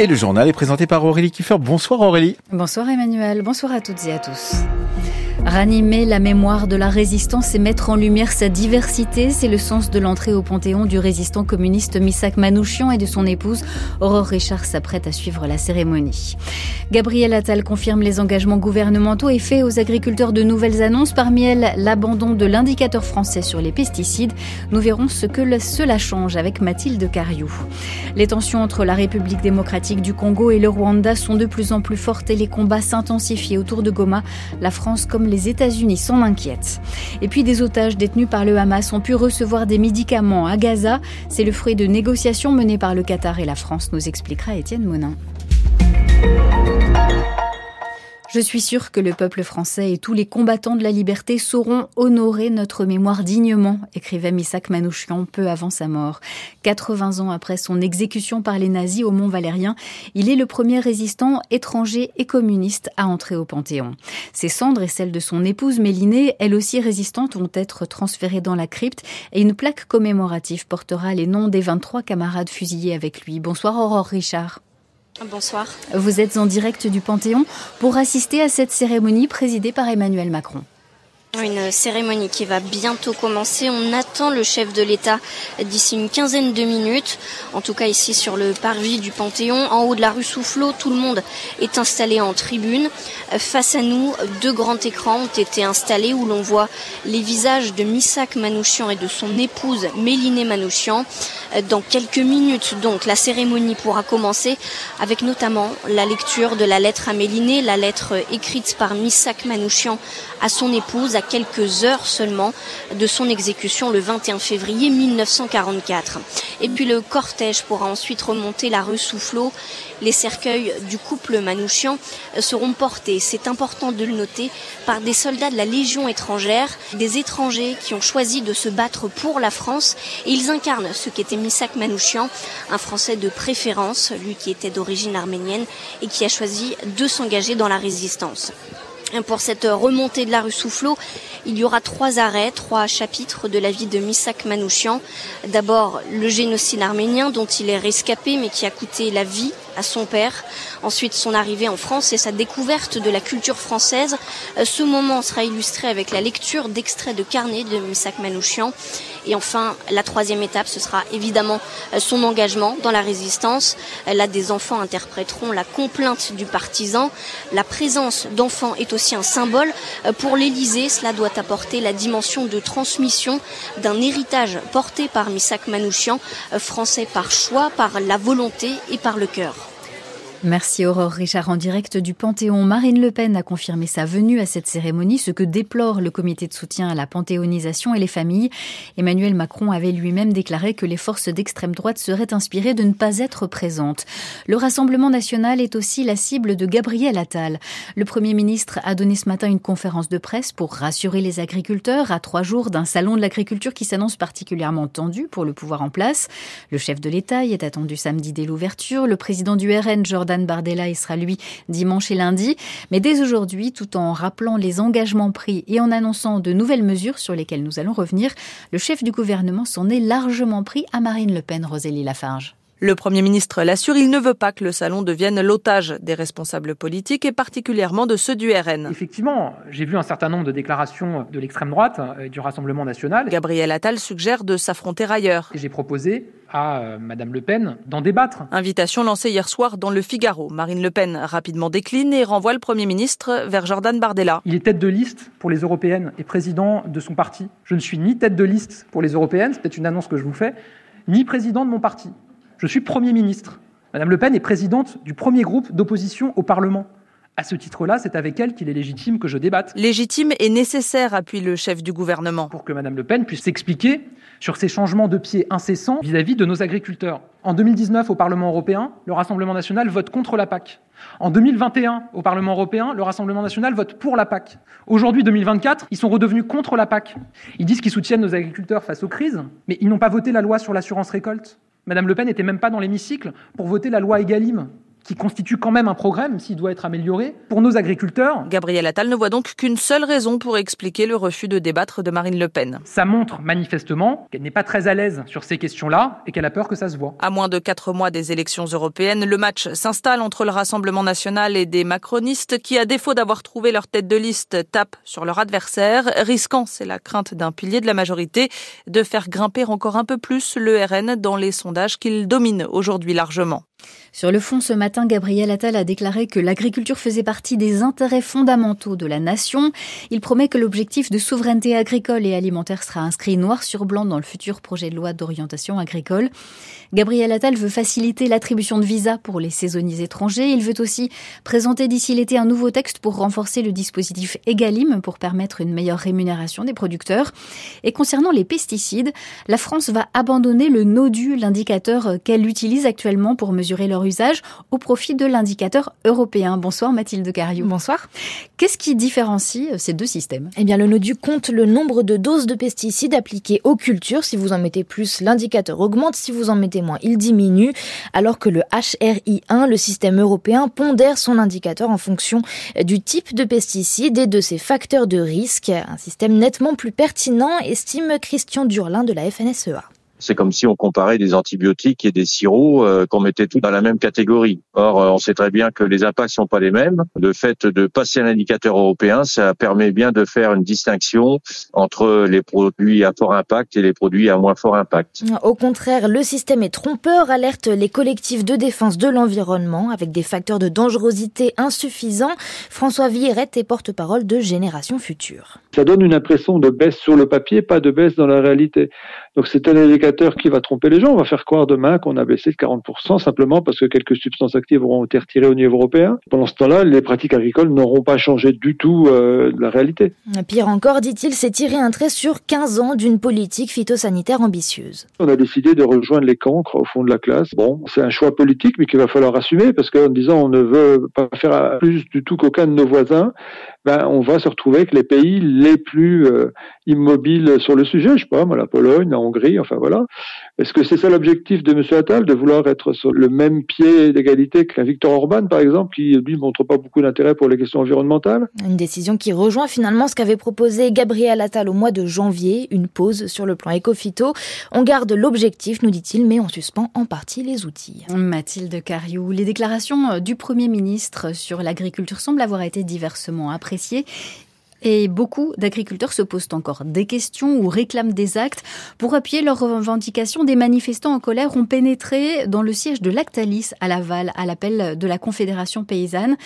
Et le journal est présenté par Aurélie Kiffer. Bonsoir Aurélie. Bonsoir Emmanuel, bonsoir à toutes et à tous. Ranimer la mémoire de la résistance et mettre en lumière sa diversité, c'est le sens de l'entrée au Panthéon du résistant communiste Misak Manouchian et de son épouse Aurore Richard s'apprête à suivre la cérémonie. Gabriel Attal confirme les engagements gouvernementaux et fait aux agriculteurs de nouvelles annonces, parmi elles l'abandon de l'indicateur français sur les pesticides. Nous verrons ce que cela change avec Mathilde Cariou. Les tensions entre la République démocratique du Congo et le Rwanda sont de plus en plus fortes et les combats s'intensifient autour de Goma. La France comme les États-Unis s'en inquiètent. Et puis des otages détenus par le Hamas ont pu recevoir des médicaments à Gaza. C'est le fruit de négociations menées par le Qatar et la France, nous expliquera Étienne Monin. Je suis sûre que le peuple français et tous les combattants de la liberté sauront honorer notre mémoire dignement, écrivait Misak Manouchian peu avant sa mort. 80 ans après son exécution par les nazis au Mont Valérien, il est le premier résistant étranger et communiste à entrer au Panthéon. Ses cendres et celles de son épouse Mélinée, elle aussi résistante, vont être transférées dans la crypte et une plaque commémorative portera les noms des 23 camarades fusillés avec lui. Bonsoir Aurore Richard. Bonsoir. Vous êtes en direct du Panthéon pour assister à cette cérémonie présidée par Emmanuel Macron. Une cérémonie qui va bientôt commencer. On attend le chef de l'État d'ici une quinzaine de minutes. En tout cas ici sur le parvis du Panthéon, en haut de la rue Soufflot, tout le monde est installé en tribune. Face à nous, deux grands écrans ont été installés où l'on voit les visages de Missak Manouchian et de son épouse Mélinée Manouchian. Dans quelques minutes, donc, la cérémonie pourra commencer avec notamment la lecture de la lettre à Mélinée, la lettre écrite par Missak Manouchian à son épouse quelques heures seulement de son exécution le 21 février 1944. Et puis le cortège pourra ensuite remonter la rue Soufflot. Les cercueils du couple Manouchian seront portés, c'est important de le noter, par des soldats de la Légion étrangère, des étrangers qui ont choisi de se battre pour la France. Et ils incarnent ce qu'était Misak Manouchian, un Français de préférence, lui qui était d'origine arménienne et qui a choisi de s'engager dans la résistance. Pour cette remontée de la rue Soufflot, il y aura trois arrêts, trois chapitres de la vie de Misak Manouchian. D'abord, le génocide arménien dont il est rescapé mais qui a coûté la vie à son père. Ensuite, son arrivée en France et sa découverte de la culture française. Euh, ce moment sera illustré avec la lecture d'extraits de carnet de Misak Manouchian. Et enfin, la troisième étape, ce sera évidemment euh, son engagement dans la résistance. Euh, là, des enfants interpréteront la complainte du partisan. La présence d'enfants est aussi un symbole. Pour l'Élysée, cela doit apporter la dimension de transmission d'un héritage porté par Misak Manouchian, français par choix, par la volonté et par le cœur. Merci Aurore Richard en direct du Panthéon. Marine Le Pen a confirmé sa venue à cette cérémonie, ce que déplore le comité de soutien à la panthéonisation et les familles. Emmanuel Macron avait lui-même déclaré que les forces d'extrême droite seraient inspirées de ne pas être présentes. Le Rassemblement national est aussi la cible de Gabriel Attal. Le Premier ministre a donné ce matin une conférence de presse pour rassurer les agriculteurs à trois jours d'un salon de l'agriculture qui s'annonce particulièrement tendu pour le pouvoir en place. Le chef de l'État y est attendu samedi dès l'ouverture. Le président du RN, Jordan Jordan Bardella y sera lui dimanche et lundi. Mais dès aujourd'hui, tout en rappelant les engagements pris et en annonçant de nouvelles mesures sur lesquelles nous allons revenir, le chef du gouvernement s'en est largement pris à Marine Le Pen, Rosélie Lafarge. Le Premier ministre l'assure, il ne veut pas que le salon devienne l'otage des responsables politiques et particulièrement de ceux du RN. Effectivement, j'ai vu un certain nombre de déclarations de l'extrême droite et du Rassemblement national. Gabriel Attal suggère de s'affronter ailleurs. J'ai proposé à euh, Madame Le Pen d'en débattre. Invitation lancée hier soir dans le Figaro. Marine Le Pen rapidement décline et renvoie le Premier ministre vers Jordan Bardella. Il est tête de liste pour les européennes et président de son parti. Je ne suis ni tête de liste pour les européennes, c'est peut-être une annonce que je vous fais, ni président de mon parti. Je suis Premier ministre. Madame Le Pen est présidente du premier groupe d'opposition au Parlement. À ce titre-là, c'est avec elle qu'il est légitime que je débatte. Légitime et nécessaire, appuie le chef du gouvernement. Pour que Madame Le Pen puisse s'expliquer sur ces changements de pied incessants vis-à-vis de nos agriculteurs. En 2019, au Parlement européen, le Rassemblement national vote contre la PAC. En 2021, au Parlement européen, le Rassemblement national vote pour la PAC. Aujourd'hui, 2024, ils sont redevenus contre la PAC. Ils disent qu'ils soutiennent nos agriculteurs face aux crises, mais ils n'ont pas voté la loi sur l'assurance récolte. Madame Le Pen n'était même pas dans l'hémicycle pour voter la loi Egalim. Qui constitue quand même un progrès, même s'il doit être amélioré, pour nos agriculteurs. Gabriel Attal ne voit donc qu'une seule raison pour expliquer le refus de débattre de Marine Le Pen. Ça montre manifestement qu'elle n'est pas très à l'aise sur ces questions-là et qu'elle a peur que ça se voit. À moins de quatre mois des élections européennes, le match s'installe entre le Rassemblement national et des macronistes qui, à défaut d'avoir trouvé leur tête de liste, tapent sur leur adversaire, risquant, c'est la crainte d'un pilier de la majorité, de faire grimper encore un peu plus le RN dans les sondages qu'il domine aujourd'hui largement. Sur le fond, ce matin, Gabriel Attal a déclaré que l'agriculture faisait partie des intérêts fondamentaux de la nation. Il promet que l'objectif de souveraineté agricole et alimentaire sera inscrit noir sur blanc dans le futur projet de loi d'orientation agricole. Gabriel Attal veut faciliter l'attribution de visas pour les saisonniers étrangers. Il veut aussi présenter d'ici l'été un nouveau texte pour renforcer le dispositif EGalim pour permettre une meilleure rémunération des producteurs. Et concernant les pesticides, la France va abandonner le NODU, l'indicateur qu'elle utilise actuellement pour mesurer leur usage, au profit de l'indicateur européen. Bonsoir Mathilde Cariou. Bonsoir. Qu'est-ce qui différencie ces deux systèmes? Eh bien, le NODU compte le nombre de doses de pesticides appliquées aux cultures. Si vous en mettez plus, l'indicateur augmente. Si vous en mettez il diminue, alors que le HRI1, le système européen, pondère son indicateur en fonction du type de pesticide et de ses facteurs de risque. Un système nettement plus pertinent, estime Christian Durlin de la FNSEA. C'est comme si on comparait des antibiotiques et des sirops euh, qu'on mettait tout dans la même catégorie. Or, euh, on sait très bien que les impacts sont pas les mêmes. Le fait de passer à l'indicateur européen, ça permet bien de faire une distinction entre les produits à fort impact et les produits à moins fort impact. Au contraire, le système est trompeur, alerte les collectifs de défense de l'environnement avec des facteurs de dangerosité insuffisants. François Vierette est porte-parole de Génération Future. Ça donne une impression de baisse sur le papier, pas de baisse dans la réalité. Donc c'est un indicateur qui va tromper les gens. On va faire croire demain qu'on a baissé de 40% simplement parce que quelques substances actives auront été retirées au niveau européen. Pendant ce temps-là, les pratiques agricoles n'auront pas changé du tout euh, la réalité. Pire encore, dit-il, c'est tirer un trait sur 15 ans d'une politique phytosanitaire ambitieuse. On a décidé de rejoindre les cancres au fond de la classe. Bon, c'est un choix politique, mais qu'il va falloir assumer parce qu'en disant on ne veut pas faire plus du tout qu'aucun de nos voisins, ben, on va se retrouver avec les pays les plus euh, immobiles sur le sujet. Je sais pas, moi, la Pologne, la Hongrie, enfin voilà. Est-ce que c'est ça l'objectif de M. Attal, de vouloir être sur le même pied d'égalité qu'un Victor Orban, par exemple, qui lui montre pas beaucoup d'intérêt pour les questions environnementales? Une décision qui rejoint finalement ce qu'avait proposé Gabriel Attal au mois de janvier, une pause sur le plan éco-phyto. On garde l'objectif, nous dit-il, mais on suspend en partie les outils. Mathilde Cariou, les déclarations du Premier ministre sur l'agriculture semblent avoir été diversement appréciées et beaucoup d'agriculteurs se posent encore des questions ou réclament des actes. Pour appuyer leurs revendications, des manifestants en colère ont pénétré dans le siège de Lactalis à Laval à l'appel de la Confédération paysanne.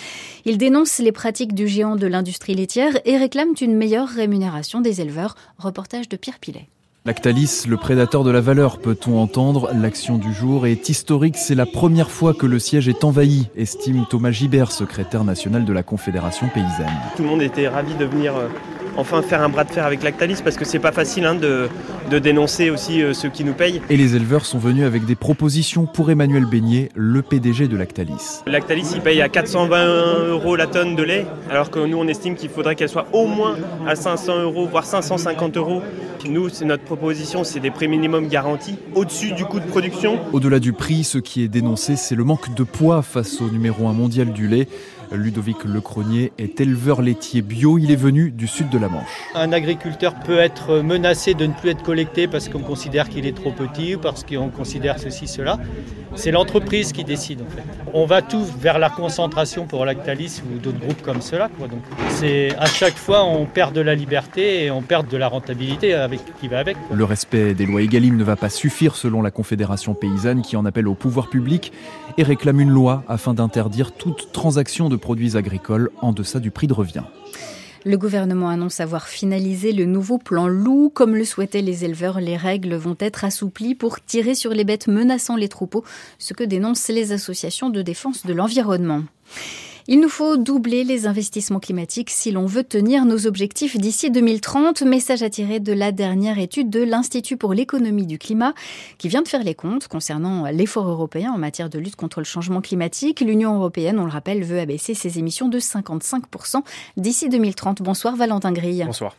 Ils dénoncent les pratiques du géant de l'industrie laitière et réclament une meilleure rémunération des éleveurs. Reportage de Pierre Pilet. Lactalis, le prédateur de la valeur, peut-on entendre L'action du jour est historique, c'est la première fois que le siège est envahi, estime Thomas Gibert, secrétaire national de la Confédération paysanne. Tout le monde était ravi de venir euh, enfin faire un bras de fer avec Lactalis parce que c'est pas facile hein, de, dénoncer aussi euh, ceux qui nous payent. Et les éleveurs sont venus avec des propositions pour Emmanuel Beignet, le PDG de Lactalis. Lactalis, il paye à 420 euros la tonne de lait, alors que nous on estime qu'il faudrait qu'elle soit au moins à 500 euros, voire 550 euros. Nous, c'est notre proposition, c'est des prix minimums garantis au-dessus du coût de production. Au-delà du prix, ce qui est dénoncé, c'est le manque de poids face au numéro 1 mondial du lait. Ludovic Lecronier est éleveur laitier bio. Il est venu du sud de la Manche. Un agriculteur peut être menacé de ne plus être collecté parce qu'on considère qu'il est trop petit ou parce qu'on considère ceci, cela. C'est l'entreprise qui décide en fait. On va tout vers la concentration pour Lactalis ou d'autres groupes comme cela. Donc c'est à chaque fois on perd de la liberté et on perd de la rentabilité avec qui va avec. Le respect des lois Egalim ne va pas suffire selon la Confédération paysanne qui en appelle au pouvoir public et réclame une loi afin d'interdire toute transaction de produits agricoles en deçà du prix de revient. Le gouvernement annonce avoir finalisé le nouveau plan loup. Comme le souhaitaient les éleveurs, les règles vont être assouplies pour tirer sur les bêtes menaçant les troupeaux, ce que dénoncent les associations de défense de l'environnement. Il nous faut doubler les investissements climatiques si l'on veut tenir nos objectifs d'ici 2030. Message attiré de la dernière étude de l'Institut pour l'économie du climat qui vient de faire les comptes concernant l'effort européen en matière de lutte contre le changement climatique. L'Union européenne, on le rappelle, veut abaisser ses émissions de 55% d'ici 2030. Bonsoir Valentin Grille. Bonsoir.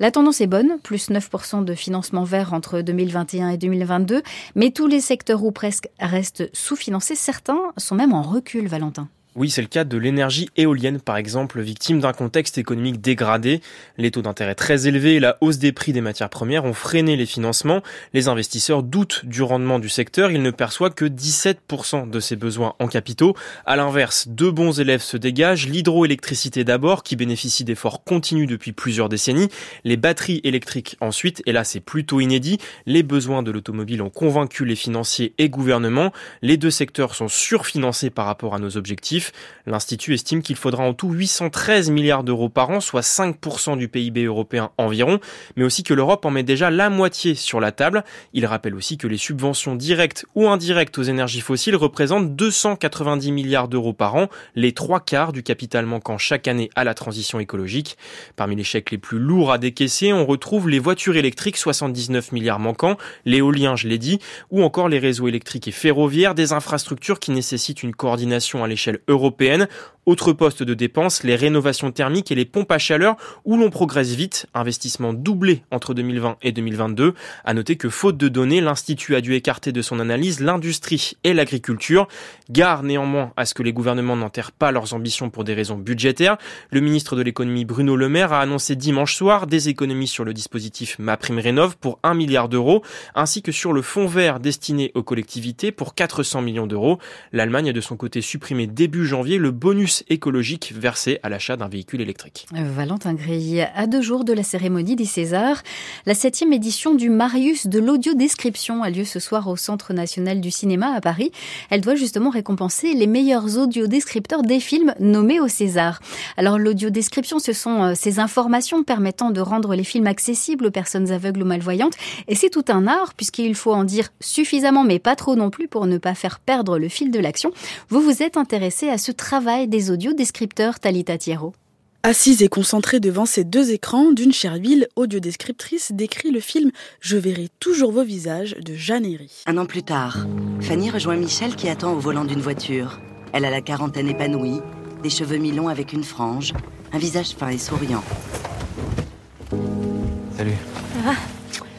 La tendance est bonne, plus 9% de financement vert entre 2021 et 2022, mais tous les secteurs ou presque restent sous-financés. Certains sont même en recul, Valentin. Oui, c'est le cas de l'énergie éolienne, par exemple, victime d'un contexte économique dégradé. Les taux d'intérêt très élevés et la hausse des prix des matières premières ont freiné les financements. Les investisseurs doutent du rendement du secteur. Ils ne perçoivent que 17% de ses besoins en capitaux. À l'inverse, deux bons élèves se dégagent. L'hydroélectricité d'abord, qui bénéficie d'efforts continus depuis plusieurs décennies. Les batteries électriques ensuite. Et là, c'est plutôt inédit. Les besoins de l'automobile ont convaincu les financiers et gouvernements. Les deux secteurs sont surfinancés par rapport à nos objectifs. L'Institut estime qu'il faudra en tout 813 milliards d'euros par an, soit 5% du PIB européen environ, mais aussi que l'Europe en met déjà la moitié sur la table. Il rappelle aussi que les subventions directes ou indirectes aux énergies fossiles représentent 290 milliards d'euros par an, les trois quarts du capital manquant chaque année à la transition écologique. Parmi les chèques les plus lourds à décaisser, on retrouve les voitures électriques, 79 milliards manquants, l'éolien, je l'ai dit, ou encore les réseaux électriques et ferroviaires, des infrastructures qui nécessitent une coordination à l'échelle européenne. Autre poste de dépenses, les rénovations thermiques et les pompes à chaleur où l'on progresse vite, investissement doublé entre 2020 et 2022. À noter que faute de données, l'Institut a dû écarter de son analyse l'industrie et l'agriculture. Gare néanmoins à ce que les gouvernements n'enterrent pas leurs ambitions pour des raisons budgétaires. Le ministre de l'économie Bruno Le Maire a annoncé dimanche soir des économies sur le dispositif MaPrimeRénov pour 1 milliard d'euros, ainsi que sur le fonds vert destiné aux collectivités pour 400 millions d'euros. L'Allemagne a de son côté supprimé début janvier le bonus écologique versé à l'achat d'un véhicule électrique. Valentin Grilly, à deux jours de la cérémonie des Césars, la septième édition du Marius de l'audiodescription a lieu ce soir au Centre national du cinéma à Paris. Elle doit justement récompenser les meilleurs audiodescripteurs des films nommés au César. Alors l'audiodescription, ce sont euh, ces informations permettant de rendre les films accessibles aux personnes aveugles ou malvoyantes. Et c'est tout un art puisqu'il faut en dire suffisamment mais pas trop non plus pour ne pas faire perdre le fil de l'action. Vous vous êtes intéressé à ce travail des audiodescripteurs Talita Thierro. Assise et concentrée devant ces deux écrans, d'une Cherville, audiodescriptrice, décrit le film Je verrai toujours vos visages de Jeanne Herry. Un an plus tard, Fanny rejoint Michel qui attend au volant d'une voiture. Elle a la quarantaine épanouie, des cheveux mi-longs avec une frange, un visage fin et souriant. Salut. Ah.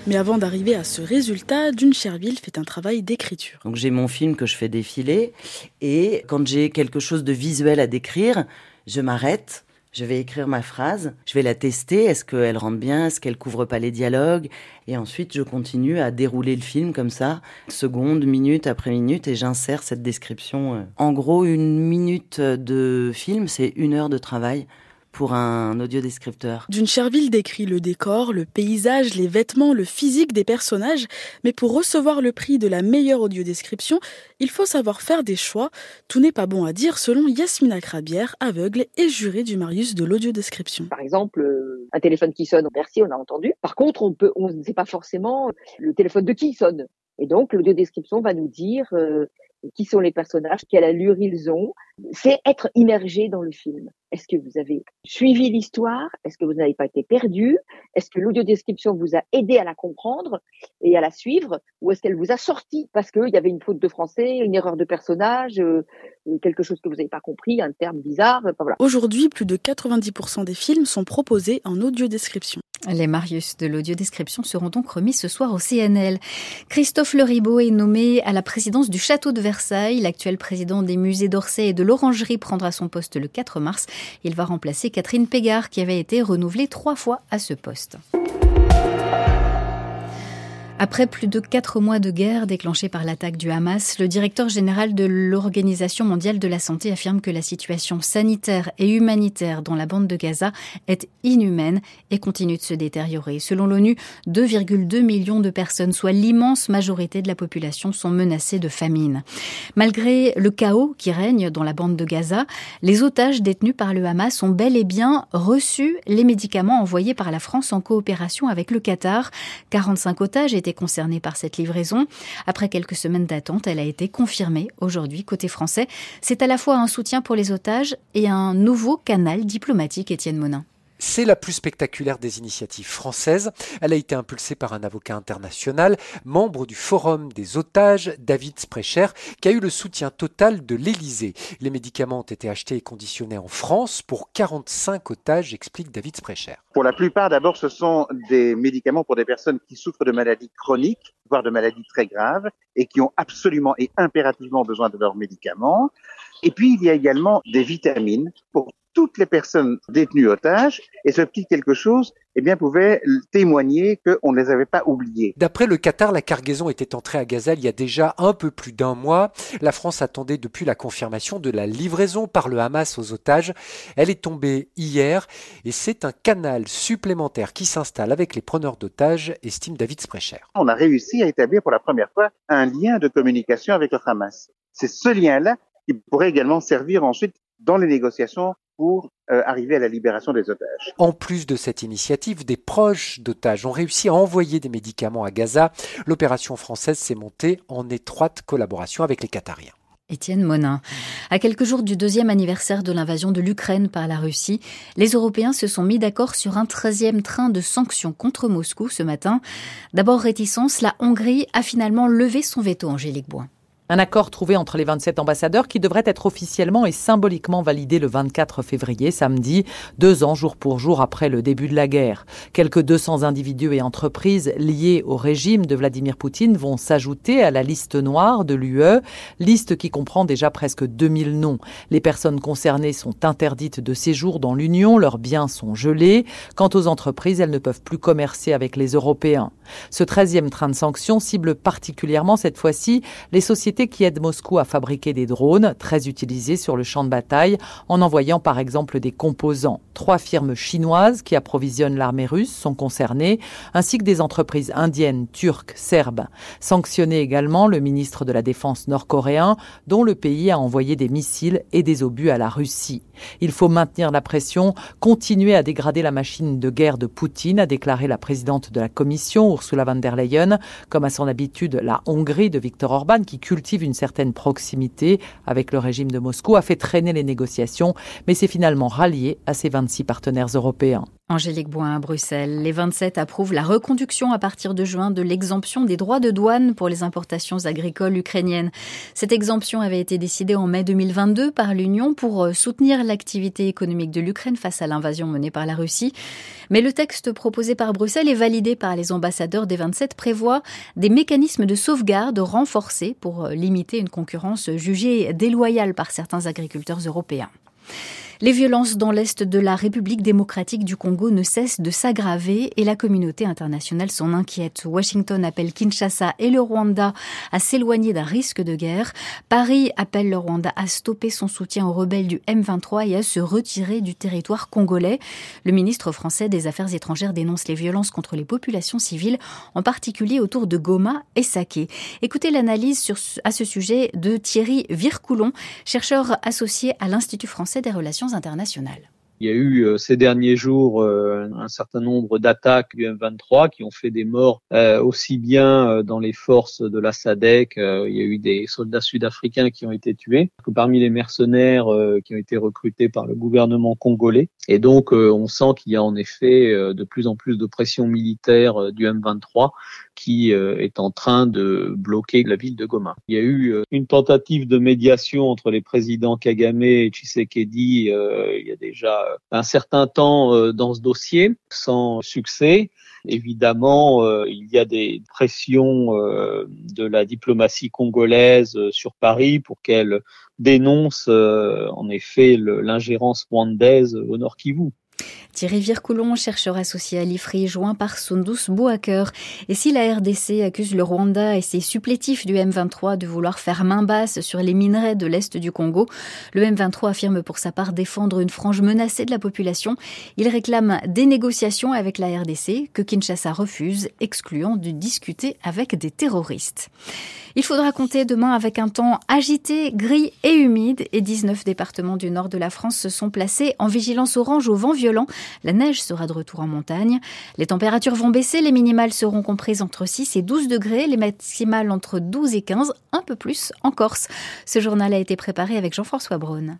Mais avant d'arriver à ce résultat, Dune Cherville fait un travail d'écriture. Donc j'ai mon film que je fais défiler et quand j'ai quelque chose de visuel à décrire, je m'arrête, je vais écrire ma phrase, je vais la tester, est-ce qu'elle rentre bien, est-ce qu'elle couvre pas les dialogues et ensuite je continue à dérouler le film comme ça, seconde, minute après minute et j'insère cette description. En gros, une minute de film, c'est une heure de travail pour un audiodescripteur. D'une Cherville décrit le décor, le paysage, les vêtements, le physique des personnages, mais pour recevoir le prix de la meilleure audiodescription, il faut savoir faire des choix. Tout n'est pas bon à dire selon Yasmina Crabière, aveugle et jurée du Marius de l'audiodescription. Par exemple, euh, un téléphone qui sonne, merci, on a entendu. Par contre, on peut, on ne sait pas forcément le téléphone de qui sonne. Et donc, l'audiodescription va nous dire euh, qui sont les personnages, quelle allure ils ont. C'est être immergé dans le film. Est-ce que vous avez suivi l'histoire? Est-ce que vous n'avez pas été perdu? Est-ce que l'audiodescription vous a aidé à la comprendre et à la suivre? Ou est-ce qu'elle vous a sorti parce qu'il y avait une faute de français, une erreur de personnage, euh, quelque chose que vous n'avez pas compris, un terme bizarre voilà. Aujourd'hui, plus de 90% des films sont proposés en audiodescription. Les Marius de l'audiodescription seront donc remis ce soir au CNL. Christophe Leribaud est nommé à la présidence du Château de Versailles. L'actuel président des musées d'Orsay et de l'Orangerie prendra son poste le 4 mars. Il va remplacer Catherine Pégard qui avait été renouvelée trois fois à ce poste. Après plus de quatre mois de guerre déclenchée par l'attaque du Hamas, le directeur général de l'Organisation mondiale de la santé affirme que la situation sanitaire et humanitaire dans la bande de Gaza est inhumaine et continue de se détériorer. Selon l'ONU, 2,2 millions de personnes, soit l'immense majorité de la population, sont menacées de famine. Malgré le chaos qui règne dans la bande de Gaza, les otages détenus par le Hamas ont bel et bien reçu les médicaments envoyés par la France en coopération avec le Qatar. 45 otages étaient été concernée par cette livraison. Après quelques semaines d'attente, elle a été confirmée aujourd'hui côté français. C'est à la fois un soutien pour les otages et un nouveau canal diplomatique, Étienne Monin. C'est la plus spectaculaire des initiatives françaises. Elle a été impulsée par un avocat international, membre du Forum des otages, David Sprecher, qui a eu le soutien total de l'Élysée. Les médicaments ont été achetés et conditionnés en France pour 45 otages, explique David Sprecher. Pour la plupart, d'abord, ce sont des médicaments pour des personnes qui souffrent de maladies chroniques, voire de maladies très graves, et qui ont absolument et impérativement besoin de leurs médicaments. Et puis, il y a également des vitamines pour toutes les personnes détenues otages et ce petit quelque chose eh bien, pouvait témoigner qu'on ne les avait pas oubliés. D'après le Qatar, la cargaison était entrée à Gaza il y a déjà un peu plus d'un mois. La France attendait depuis la confirmation de la livraison par le Hamas aux otages. Elle est tombée hier et c'est un canal supplémentaire qui s'installe avec les preneurs d'otages, estime David Sprecher. On a réussi à établir pour la première fois un lien de communication avec le Hamas. C'est ce lien-là qui pourrait également servir ensuite dans les négociations pour euh, arriver à la libération des otages. En plus de cette initiative, des proches d'otages ont réussi à envoyer des médicaments à Gaza. L'opération française s'est montée en étroite collaboration avec les Qatariens. Étienne Monin. À quelques jours du deuxième anniversaire de l'invasion de l'Ukraine par la Russie, les Européens se sont mis d'accord sur un treizième train de sanctions contre Moscou ce matin. D'abord réticence, la Hongrie a finalement levé son veto, Angélique Boin. Un accord trouvé entre les 27 ambassadeurs qui devrait être officiellement et symboliquement validé le 24 février, samedi, deux ans jour pour jour après le début de la guerre. Quelques 200 individus et entreprises liés au régime de Vladimir Poutine vont s'ajouter à la liste noire de l'UE, liste qui comprend déjà presque 2000 noms. Les personnes concernées sont interdites de séjour dans l'Union, leurs biens sont gelés. Quant aux entreprises, elles ne peuvent plus commercer avec les Européens. Ce 13e train de sanctions cible particulièrement cette fois-ci les sociétés qui aide Moscou à fabriquer des drones très utilisés sur le champ de bataille en envoyant par exemple des composants. Trois firmes chinoises qui approvisionnent l'armée russe sont concernées, ainsi que des entreprises indiennes, turques, serbes. Sanctionné également le ministre de la Défense nord-coréen, dont le pays a envoyé des missiles et des obus à la Russie. Il faut maintenir la pression, continuer à dégrader la machine de guerre de Poutine, a déclaré la présidente de la Commission, Ursula von der Leyen, comme à son habitude la Hongrie de Viktor Orban, qui cultive une certaine proximité avec le régime de Moscou, a fait traîner les négociations, mais s'est finalement rallié à ses 26 partenaires européens. Angélique Boin à Bruxelles. Les 27 approuvent la reconduction à partir de juin de l'exemption des droits de douane pour les importations agricoles ukrainiennes. Cette exemption avait été décidée en mai 2022 par l'Union pour euh, soutenir l'activité économique de l'Ukraine face à l'invasion menée par la Russie. Mais le texte proposé par Bruxelles et validé par les ambassadeurs des 27 prévoit des mécanismes de sauvegarde renforcés pour limiter une concurrence jugée déloyale par certains agriculteurs européens. Les violences dans l'est de la République démocratique du Congo ne cessent de s'aggraver et la communauté internationale s'en inquiète. Washington appelle Kinshasa et le Rwanda à s'éloigner d'un risque de guerre. Paris appelle le Rwanda à stopper son soutien aux rebelles du M23 et à se retirer du territoire congolais. Le ministre français des Affaires étrangères dénonce les violences contre les populations civiles, en particulier autour de Goma et Saké. Écoutez l'analyse à ce sujet de Thierry Vircoulon, chercheur associé à l'Institut français des relations internationales. Il y a eu euh, ces derniers jours euh, un certain nombre d'attaques du M23 qui ont fait des morts euh, aussi bien dans les forces de la SADC. il y a eu des soldats sud-africains qui ont été tués, que parmi les mercenaires qui ont été recrutés par le gouvernement congolais. Et donc on sent qu'il y a en effet de plus en plus de pression militaire du M23 qui est en train de bloquer la ville de Goma. Il y a eu une tentative de médiation entre les présidents Kagame et Tshisekedi il y a déjà un certain temps euh, dans ce dossier sans succès. Évidemment, euh, il y a des pressions euh, de la diplomatie congolaise sur Paris pour qu'elle dénonce en effet l'ingérence rwandaise au Nord Kivu. Thierry Vircoulon, chercheur associé à l'IFRI, joint par Sundus Bouaker. Et si la RDC accuse le Rwanda et ses supplétifs du M23 de vouloir faire main basse sur les minerais de l'Est du Congo, le M23 affirme pour sa part défendre une frange menacée de la population. Il réclame des négociations avec la RDC que Kinshasa refuse, excluant de discuter avec des terroristes. Il faudra compter demain avec un temps agité, gris et humide et 19 départements du nord de la France se sont placés en vigilance orange au vent violent La neige sera de retour en montagne. Les températures vont baisser, les minimales seront comprises entre 6 et 12 degrés, les maximales entre 12 et 15, un peu plus en Corse. Ce journal a été préparé avec Jean-François Braun.